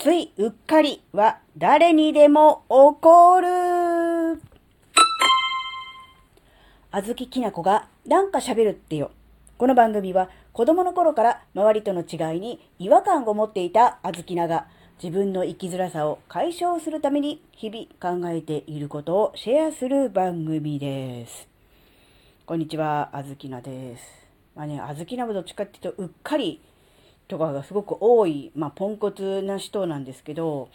ついうっかりは誰にでも起こる。あずききなこがなんか喋るってよ。この番組は子供の頃から周りとの違いに違和感を持っていたあずきなが自分の生きづらさを解消するために日々考えていることをシェアする番組です。こんにちは、あずきなです。まあね、あずきなはどっちかっていうとうっかりとかがすごく多い、まあ、ポンコツな人なんですけど、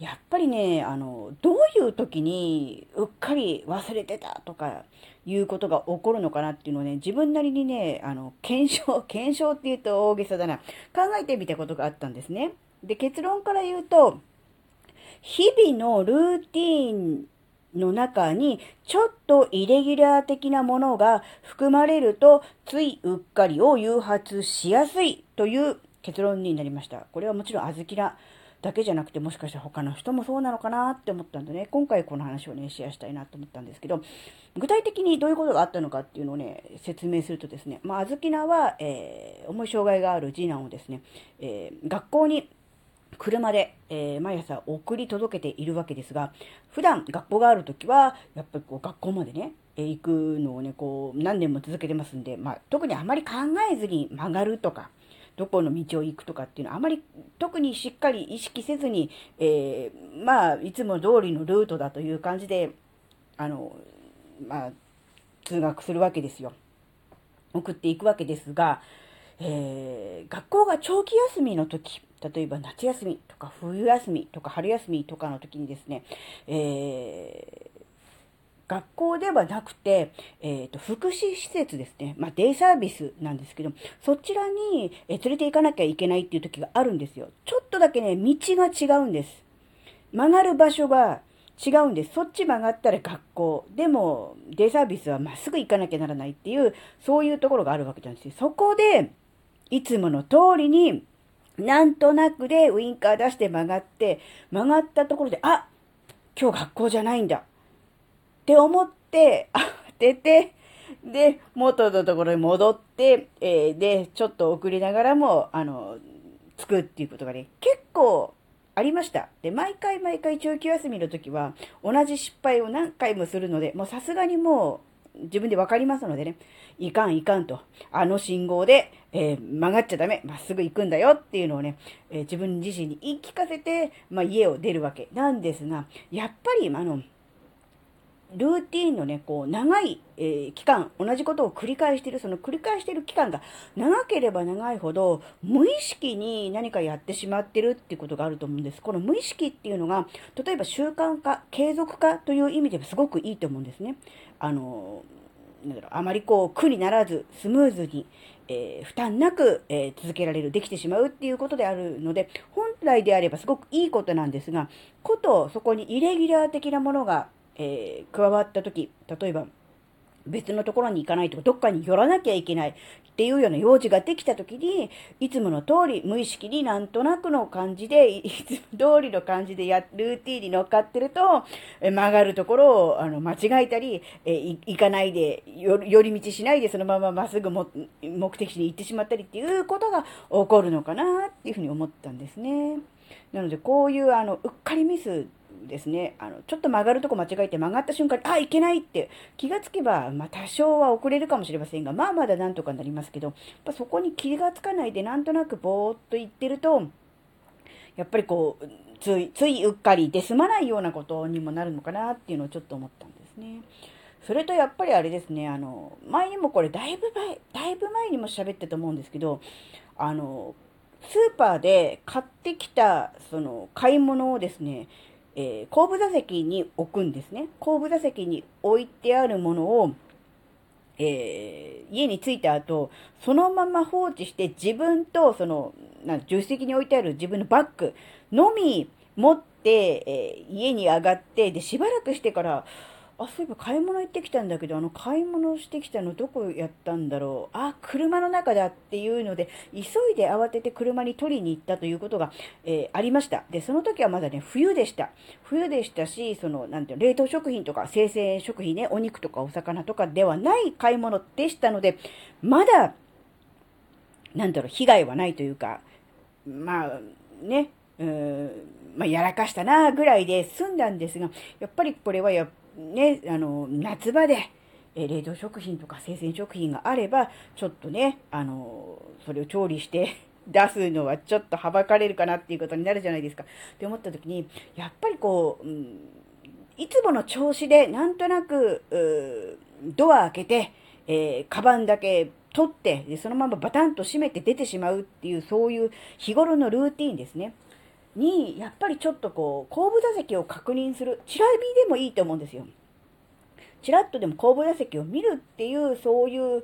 やっぱりね、あの、どういう時にうっかり忘れてたとかいうことが起こるのかなっていうのをね、自分なりにね、あの、検証、検証って言うと大げさだな、考えてみたことがあったんですね。で、結論から言うと、日々のルーティーンの中にちょっとイレギュラー的なものが含まれるとついうっかりを誘発しやすいという結論になりました。これはもちろんあずきらだけじゃなくてもしかしたら他の人もそうなのかなって思ったんでね、今回この話をね、シェアしたいなと思ったんですけど、具体的にどういうことがあったのかっていうのをね、説明するとですね、まあ、あずきなは、えー、重い障害がある次男をですね、えー、学校に車で、えー、毎朝送り届けているわけですが、普段学校があるときは、やっぱりこう学校までね、え、行くのをね、こう何年も続けてますんで、まあ、特にあまり考えずに曲がるとか、どこの道を行くとかっていうのはあまり特にしっかり意識せずに、えー、まあ、いつも通りのルートだという感じで、あの、まあ、通学するわけですよ。送っていくわけですが、えー、学校が長期休みの時、例えば夏休みとか冬休みとか春休みとかの時にですね、えー、学校ではなくて、えーと、福祉施設ですね、まあ、デイサービスなんですけど、そちらに、え連れて行かなきゃいけないっていう時があるんですよ。ちょっとだけね、道が違うんです。曲がる場所が違うんです。そっち曲がったら学校。でも、デイサービスはまっすぐ行かなきゃならないっていう、そういうところがあるわけなんですよ。そこで、いつもの通りに、なんとなくでウインカー出して曲がって、曲がったところで、あ今日学校じゃないんだって思って、慌てて、で、元のところに戻って、えー、で、ちょっと送りながらも、あの、着くっていうことがね、結構ありました。で、毎回毎回長期休みの時は、同じ失敗を何回もするので、もうさすがにもう、自分で分かりますのでね、いかんいかんと、あの信号で、えー、曲がっちゃダメ、まっすぐ行くんだよっていうのをね、えー、自分自身に言い聞かせて、まあ、家を出るわけなんですが、やっぱり、あの、ルーティーンのね、こう、長い、えー、期間、同じことを繰り返している、その繰り返している期間が長ければ長いほど、無意識に何かやってしまってるっていうことがあると思うんです。この無意識っていうのが、例えば習慣化、継続化という意味ではすごくいいと思うんですね。あの、なんだろう、あまりこう、苦にならず、スムーズに、えー、負担なく、えー、続けられる、できてしまうっていうことであるので、本来であればすごくいいことなんですが、ことそこにイレギュラー的なものがえー、加わった時、例えば別のところに行かないとか、どっかに寄らなきゃいけないっていうような用事ができた時に、いつもの通り、無意識になんとなくの感じで、いつも通りの感じでや、ルーティーンに乗っかってると、え曲がるところをあの間違えたり、え行かないで、寄り道しないでそのまままっすぐも目的地に行ってしまったりっていうことが起こるのかなっていうふうに思ったんですね。なので、こういうあの、うっかりミスですね、あの、ちょっと曲がるとこ間違えて曲がった瞬間に、あ、いけないって気がつけば、まあ多少は遅れるかもしれませんが、まあまだなんとかなりますけど、やっぱそこに気がつかないでなんとなくぼーっと言ってると、やっぱりこう、つい、ついうっかりで済まないようなことにもなるのかなっていうのをちょっと思ったんですね。それとやっぱりあれですね、あの、前にもこれだいぶ前、だいぶ前にも喋ったと思うんですけど、あの、スーパーで買ってきた、その、買い物をですね、えー、後部座席に置くんですね。後部座席に置いてあるものを、えー、家に着いた後、そのまま放置して自分と、その、な助手席に置いてある自分のバッグのみ持って、えー、家に上がって、で、しばらくしてから、あ、そういえば買い物行ってきたんだけど、あの買い物してきたのどこやったんだろう。あ、車の中だっていうので、急いで慌てて車に取りに行ったということが、えー、ありました。で、その時はまだね、冬でした。冬でしたし、その、なんていうの、冷凍食品とか生鮮食品ね、お肉とかお魚とかではない買い物でしたので、まだ、なんだろう、被害はないというか、まあ、ね、うん、まあ、やらかしたなぐらいで済んだんですが、やっぱりこれはやっ、ね、あの、夏場で、え冷凍食品とか生鮮食品があれば、ちょっとね、あの、それを調理して 出すのはちょっとはばかれるかなっていうことになるじゃないですか。って思った時に、やっぱりこう、うん、いつもの調子でなんとなく、ドア開けて、えー、カバンだけ取って、そのままバタンと閉めて出てしまうっていう、そういう日頃のルーティンですね。に、やっぱりちょっとこう、後部座席を確認する。チラ見でもいいと思うんですよ。チラッとでも後部座席を見るっていう、そういう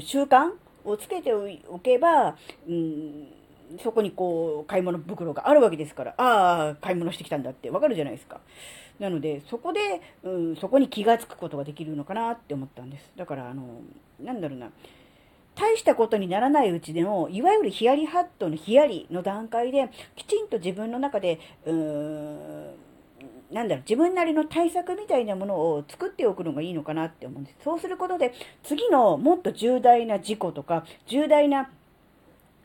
習慣をつけておけば、うん、そこにこう、買い物袋があるわけですから、ああ、買い物してきたんだってわかるじゃないですか。なので、そこで、うん、そこに気がつくことができるのかなって思ったんです。だから、あの、なんだろうな。大したことにならないうちでも、いわゆるヒヤリハットのヒヤリの段階で、きちんと自分の中で、うーん、なんだろう、自分なりの対策みたいなものを作っておくのがいいのかなって思うんです。そうすることで、次のもっと重大な事故とか、重大な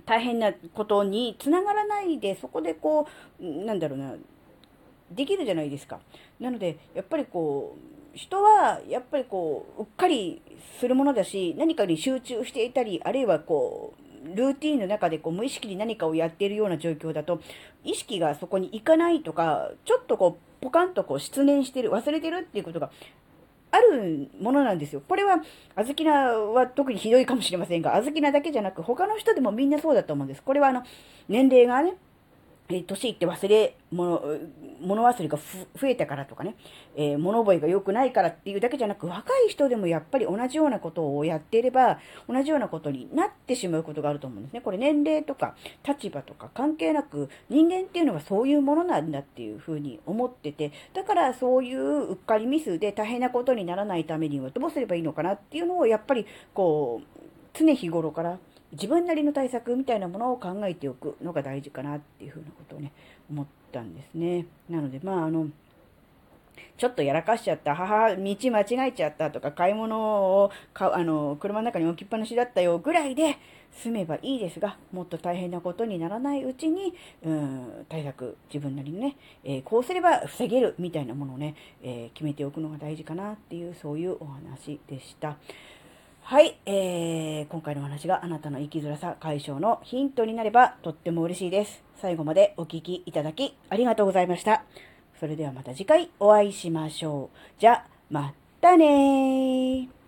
大変なことにつながらないで、そこでこう、なんだろうな、できるじゃないですか。なので、やっぱりこう、人はやっぱりこう、うっかりするものだし、何かに集中していたり、あるいはこう、ルーティンの中でこう無意識に何かをやっているような状況だと、意識がそこに行かないとか、ちょっとこう、ポカンとこう失念してる、忘れてるっていうことがあるものなんですよ。これは、あずきなは特にひどいかもしれませんが、あずきなだけじゃなく、他の人でもみんなそうだと思うんです。これはあの、年齢がね、えー、年いって忘れ物、物忘れが増えたからとかね、えー、物覚えが良くないからっていうだけじゃなく、若い人でもやっぱり同じようなことをやっていれば、同じようなことになってしまうことがあると思うんですね。これ年齢とか立場とか関係なく、人間っていうのはそういうものなんだっていうふうに思ってて、だからそういううっかりミスで大変なことにならないためにはどうすればいいのかなっていうのを、やっぱりこう、常日頃から自分なりの対策みたいなものを考えておくのが大事かなっていうふうなことをね、思ったんですね。なので、まあ、あの、ちょっとやらかしちゃった、母、道間違えちゃったとか、買い物をか、あの、車の中に置きっぱなしだったよぐらいで済めばいいですが、もっと大変なことにならないうちに、うん、対策、自分なりにね、えー、こうすれば防げるみたいなものをね、えー、決めておくのが大事かなっていう、そういうお話でした。はい、えー、今回のお話があなたの生きづらさ解消のヒントになればとっても嬉しいです。最後までお聴きいただきありがとうございました。それではまた次回お会いしましょう。じゃ、またねー。